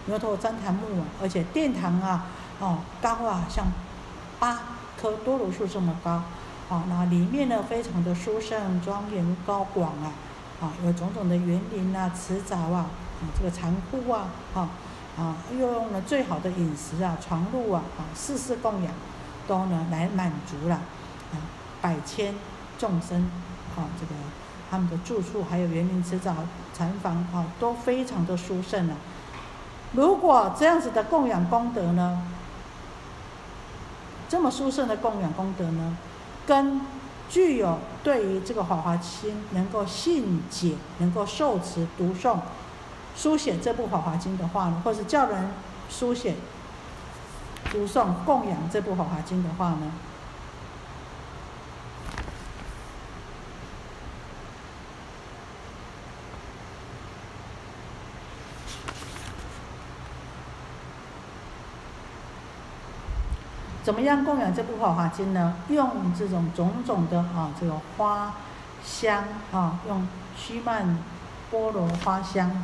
牛头旃檀木啊，而且殿堂啊，哦，高啊，像八棵多罗树这么高，啊，那里面呢，非常的殊胜庄严高广啊。啊，有种种的园林啊、池沼啊，啊，这个残窟啊，啊，啊，又用了最好的饮食啊、床褥啊，啊，事事供养，都呢来满足了，啊，百千众生，啊，这个他们的住处还有园林、池沼、禅房啊，都非常的殊胜了。如果这样子的供养功德呢，这么殊胜的供养功德呢，跟具有对于这个《法华经》能够信解、能够受持、读诵、书写这部《法华经》的话呢，或是叫人书写、读诵、供养这部《法华经》的话呢？怎么样供养这部《法华经》呢？用这种种种的啊，这个花香啊，用须曼波罗花香。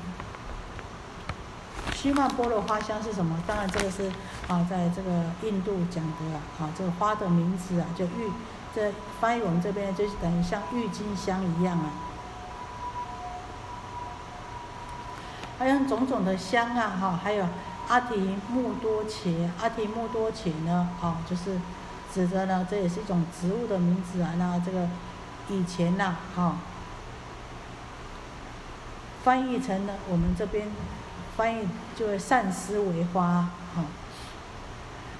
须曼波罗花香是什么？当然这个是啊，在这个印度讲的啊，这个花的名字啊，就郁，这翻译我们这边就是等于像郁金香一样啊。还有种种的香啊，哈，还有。阿提木多茄，阿提木多茄呢？啊，就是指着呢，这也是一种植物的名字啊。那这个以前呐，哈，翻译成呢，我们这边翻译就会善思为花啊。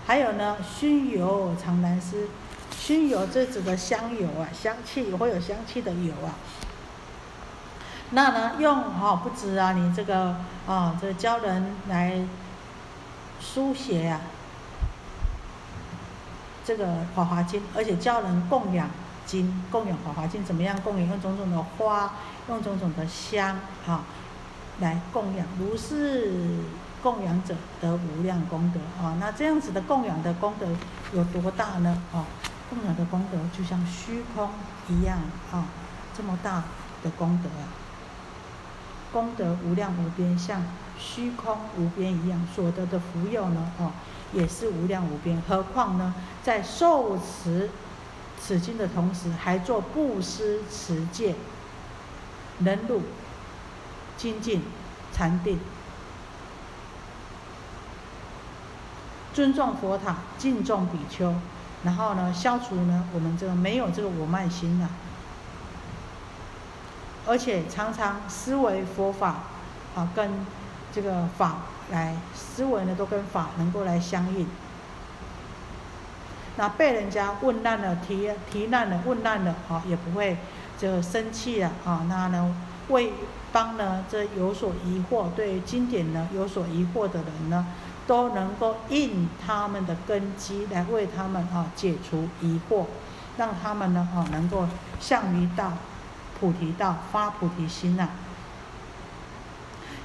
还有呢，熏油常难施，熏油这指的香油啊，香气会有香气的油啊。那呢，用哦不止啊，你这个啊，这教人来书写呀，这个《华华经》，而且教人供养经，供养《华华经》怎么样供养？用种种的花，用种种的香啊，来供养，如是供养者得无量功德啊。那这样子的供养的功德有多大呢？啊，供养的功德就像虚空一样啊，这么大的功德啊。功德无量无边，像虚空无边一样，所得的福佑呢，哦，也是无量无边。何况呢，在受持此经的同时，还做布施持戒、忍辱、精进、禅定，尊重佛塔，敬重比丘，然后呢，消除呢我们这个没有这个我慢心呐。而且常常思维佛法，啊，跟这个法来思维呢，都跟法能够来相应。那被人家问难了、提提难了、问难了，啊，也不会就生气了，啊，那呢为帮呢这有所疑惑、对经典呢有所疑惑的人呢，都能够应他们的根基来为他们啊解除疑惑，让他们呢啊能够向于道。菩提道发菩提心呐，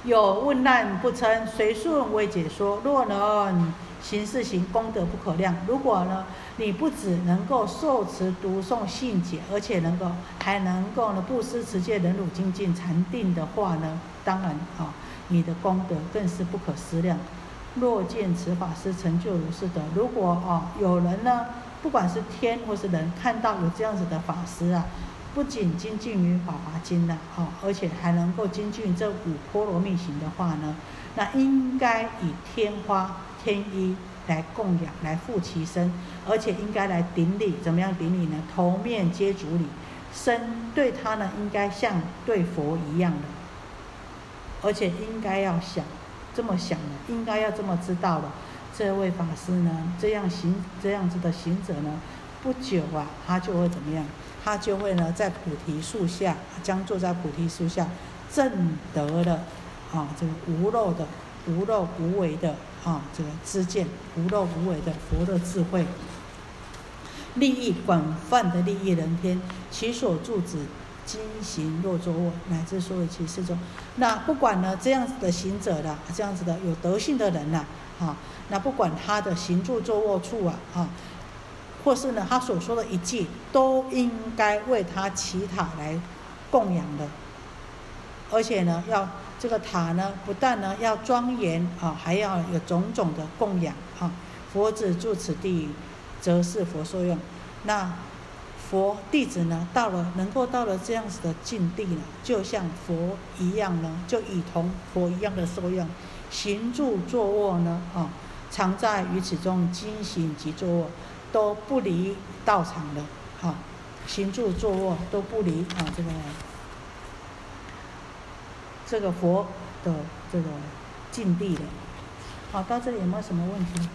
有问难不称，随顺为解说。若能行是行，功德不可量。如果呢，你不只能够受持读诵信解，而且能够还能够呢布施持戒忍辱精进禅定的话呢，当然啊，你的功德更是不可思量。若见此法师成就如是的，如果啊有人呢，不管是天或是人，看到有这样子的法师啊。不仅精进于法华经的哦，而且还能够精进这五波罗蜜行的话呢，那应该以天花天衣来供养，来护其身，而且应该来顶礼，怎么样顶礼呢？头面接足礼，身对他呢，应该像对佛一样的，而且应该要想这么想的，应该要这么知道的，这位法师呢，这样行这样子的行者呢，不久啊，他就会怎么样？他就会呢，在菩提树下，将坐在菩提树下，证得了啊，这个无漏的、无漏无为的啊，这个知见，无漏无为的佛的智慧，利益广泛的利益人天，其所住之经行若作卧，乃至所有其事中，那不管呢这样子的行者的，这样子的有德性的人呐，啊，那不管他的行住坐卧处啊，啊。或是呢，他所说的一句，都应该为他祈塔来供养的，而且呢，要这个塔呢，不但呢要庄严啊，还要有种种的供养啊。佛子住此地，则是佛受用。那佛弟子呢，到了能够到了这样子的境地呢，就像佛一样呢，就以同佛一样的受用。行住坐卧呢，啊，常在于此中，精醒及坐卧。都不离道场的，哈，行住坐卧都不离啊，这个这个佛的这个境地的，好，到这里有没有什么问题？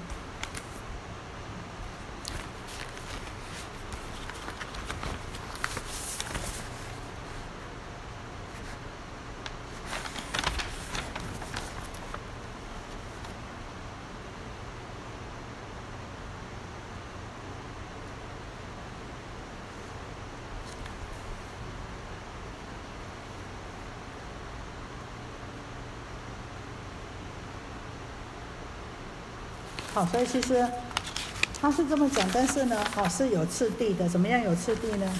所以其实他是这么讲，但是呢，哦是有次第的，怎么样有次第呢？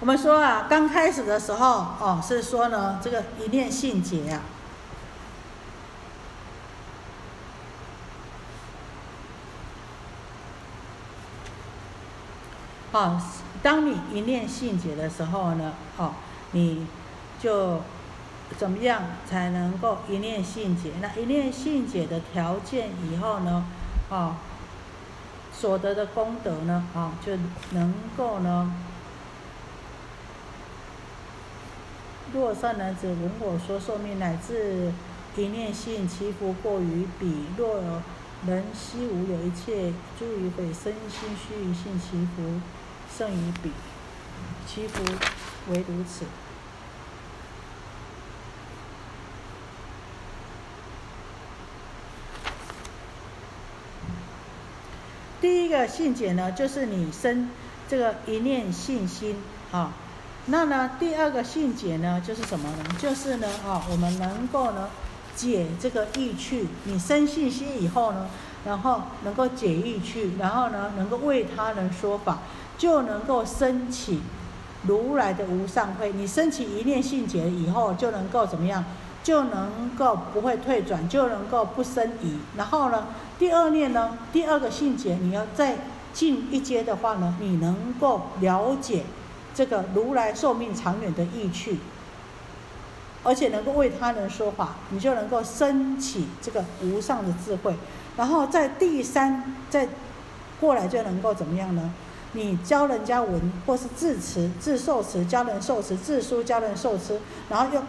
我们说啊，刚开始的时候，哦是说呢，这个一念性解啊，哦，当你一念性解的时候呢，哦，你就。怎么样才能够一念性解？那一念性解的条件以后呢，啊，所得的功德呢，啊，就能够呢，若善男子闻我说寿命乃至一念性其福过于彼，若人悉无有一切诸于匪身心虚于性其福胜于彼，其福唯如此。第一个信解呢，就是你生这个一念信心啊。那呢，第二个信解呢，就是什么呢？就是呢，啊，我们能够呢解这个意趣。你生信心以后呢，然后能够解意趣，然后呢，能够为他人说法，就能够升起如来的无上慧。你升起一念信解以后，就能够怎么样？就能够不会退转，就能够不生疑。然后呢？第二念呢，第二个信解，你要再进一阶的话呢，你能够了解这个如来寿命长远的意趣，而且能够为他人说法，你就能够升起这个无上的智慧。然后在第三再过来就能够怎么样呢？你教人家文，或是字词、字受词，教人受词、字书教人受词，然后又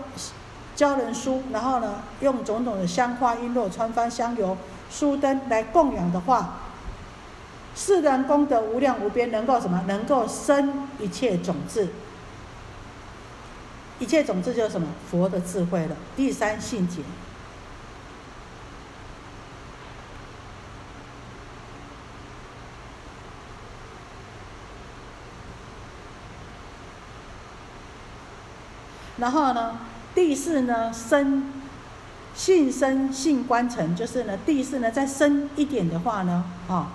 教人书，然后呢用种种的香花璎珞、穿幡香油。书灯来供养的话，世人功德无量无边，能够什么？能够生一切种子。一切种子就是什么？佛的智慧了。第三信解。然后呢，第四呢，生。性生性观成，就是呢，第四呢再深一点的话呢，啊，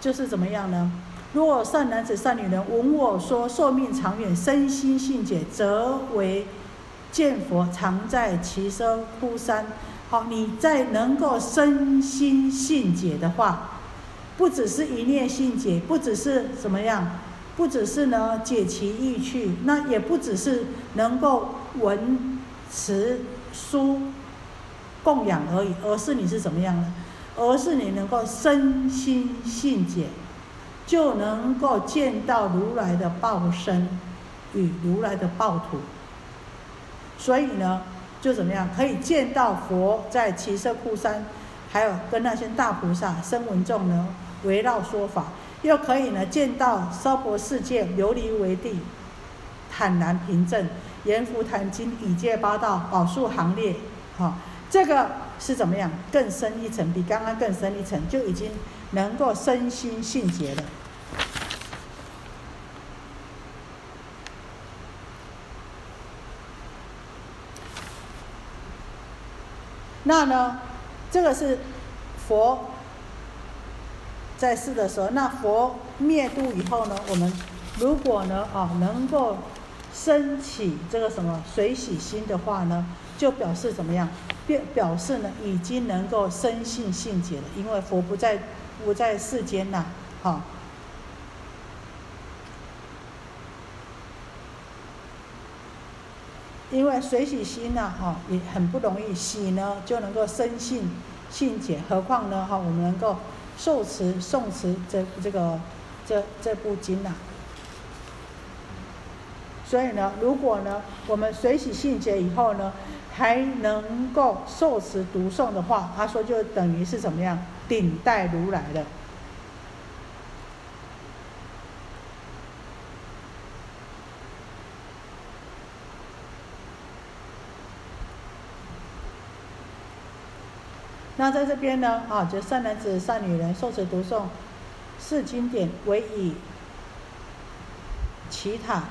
就是怎么样呢？若善男子善女人闻我说寿命长远，身心性解，则为见佛常在其身枯山。好，你在能够身心性解的话，不只是一念信解，不只是怎么样，不只是呢解其意趣，那也不只是能够闻持书。供养而已，而是你是怎么样呢？而是你能够身心信解，就能够见到如来的报身与如来的报土。所以呢，就怎么样可以见到佛在七色库山，还有跟那些大菩萨、声闻众呢围绕说法，又可以呢见到娑婆世界琉璃为地，坦然平正，阎浮檀经以戒八道，宝树行列，哈。这个是怎么样？更深一层，比刚刚更深一层，就已经能够身心性结了。那呢，这个是佛在世的时候。那佛灭度以后呢，我们如果呢啊能够升起这个什么水洗心的话呢，就表示怎么样？表表示呢，已经能够生性性解了，因为佛不在不在世间呐，哈。因为水洗心呢，哈，也很不容易洗呢，就能够生性性解，何况呢，哈，我们能够受持诵持这这个这这部经啊。所以呢，如果呢，我们随喜信解以后呢，还能够受持读诵的话，他说就等于是怎么样顶戴如来的。那在这边呢，啊，就善男子、善女人受持读诵是经典，为以其他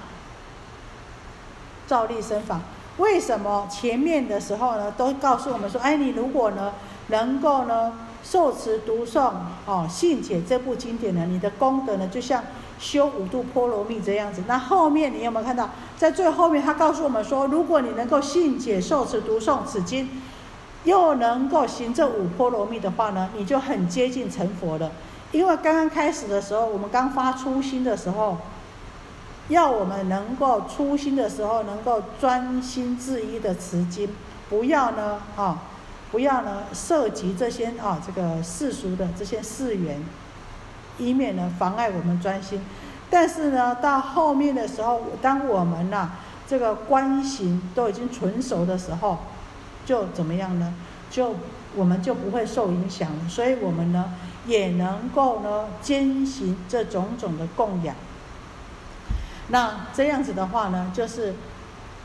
照例身法。为什么前面的时候呢，都告诉我们说，哎，你如果呢，能够呢，受持读诵哦，信解这部经典呢，你的功德呢，就像修五度波罗蜜这样子。那后面你有没有看到，在最后面他告诉我们说，如果你能够信解受持读诵此经，又能够行这五波罗蜜的话呢，你就很接近成佛了。因为刚刚开始的时候，我们刚发初心的时候。要我们能够初心的时候，能够专心致一的持经，不要呢啊，不要呢涉及这些啊这个世俗的这些事缘，以免呢妨碍我们专心。但是呢，到后面的时候，当我们呐这个观行都已经纯熟的时候，就怎么样呢？就我们就不会受影响。所以我们呢也能够呢坚行这种种的供养。那这样子的话呢，就是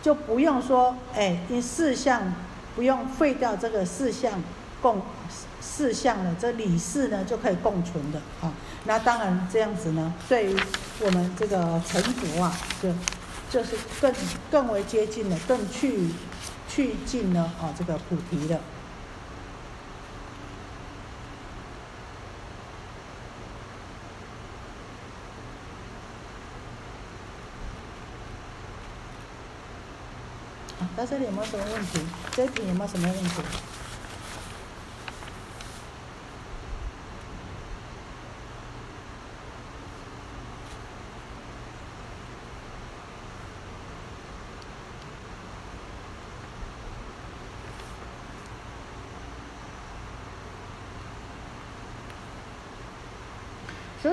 就不用说，哎，因四项不用废掉这个四项共四项了，这理事呢就可以共存的啊。那当然这样子呢，对于我们这个成佛啊，就就是更更为接近了，更去去尽了啊这个菩提的。到这里有没有什么问题？这题有没有什么问题？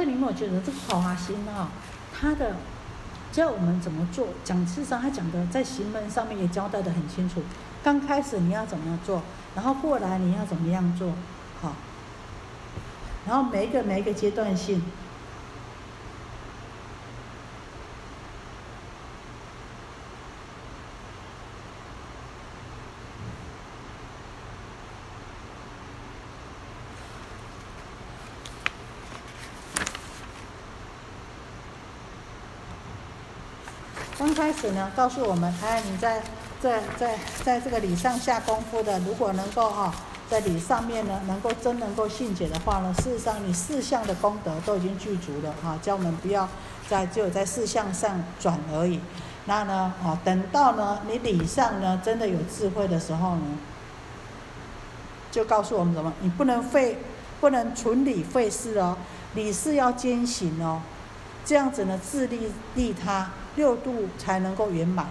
你有没有觉得这个好华心啊？他的。教我们怎么做？讲事实上，他讲的在行门上面也交代的很清楚。刚开始你要怎么做，然后过来你要怎么样做，好。然后每一个每一个阶段性。刚开始呢，告诉我们，哎，你在在在在这个礼上下功夫的，如果能够哈，在礼上面呢，能够真能够信解的话呢，事实上你四项的功德都已经具足了哈，叫我们不要在只有在四项上转而已。那呢，哦，等到呢你礼上呢真的有智慧的时候呢，就告诉我们什么？你不能废，不能纯理废事哦，理事要坚行哦，这样子呢自利利他。六度才能够圆满，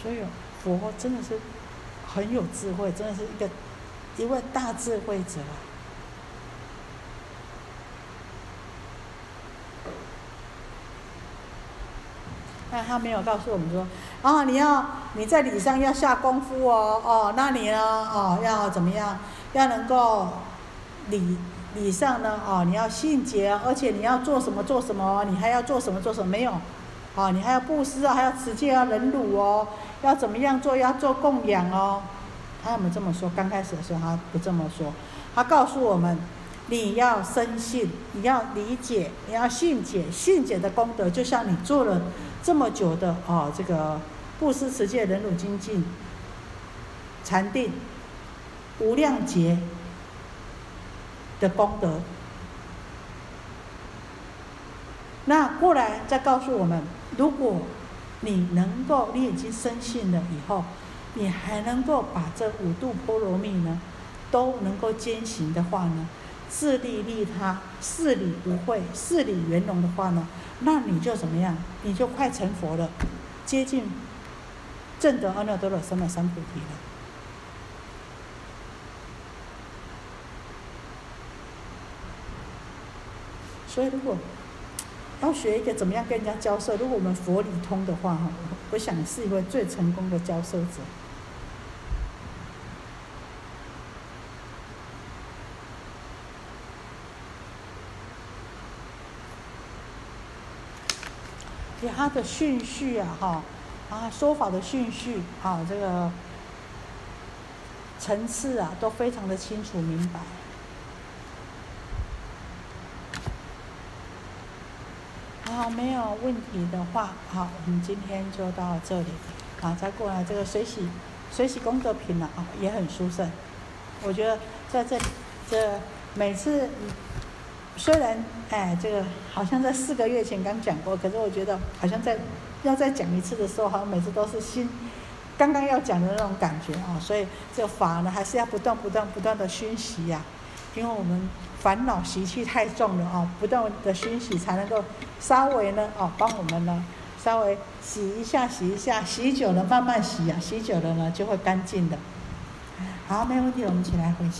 所以佛真的是很有智慧，真的是一个一位大智慧者。但他没有告诉我们说，啊，你要你在礼上要下功夫哦，哦，那你呢，哦，要怎么样，要能够礼以上呢，哦，你要信节，而且你要做什么做什么，你还要做什么做什么没有？哦，你还要布施啊，还要持戒啊，忍辱哦，要怎么样做？要做供养哦。他有没这么说？刚开始的时候他不这么说，他告诉我们，你要深信，你要理解，你要信解，信解的功德，就像你做了这么久的哦，这个布施、持戒、忍辱、精进、禅定、无量劫。的功德，那过来再告诉我们，如果你能够，你已经深信了以后，你还能够把这五度波罗蜜呢，都能够坚行的话呢，自利利他，事理不会，事理圆融的话呢，那你就怎么样？你就快成佛了，接近正得阿耨多罗三藐三菩提了。所以，如果要学一个怎么样跟人家交涉，如果我们佛理通的话，哈，我想是一位最成功的交涉者。给他的顺序啊，哈，啊，说法的顺序啊，这个层次啊，都非常的清楚明白。好，没有问题的话，好，我们今天就到这里。好，再过来这个水洗，水洗功德品了啊，也很殊胜。我觉得在这里，这每次虽然哎，这个好像在四个月前刚讲过，可是我觉得好像在要再讲一次的时候，好像每次都是新刚刚要讲的那种感觉啊。所以这个法呢，还是要不断、不断、不断的熏习呀，因为我们。烦恼习气太重了啊，不断的熏洗才能够稍微呢啊帮我们呢稍微洗一下洗一下，洗久了慢慢洗啊，洗久了呢就会干净的。好，没问题，我们起来回。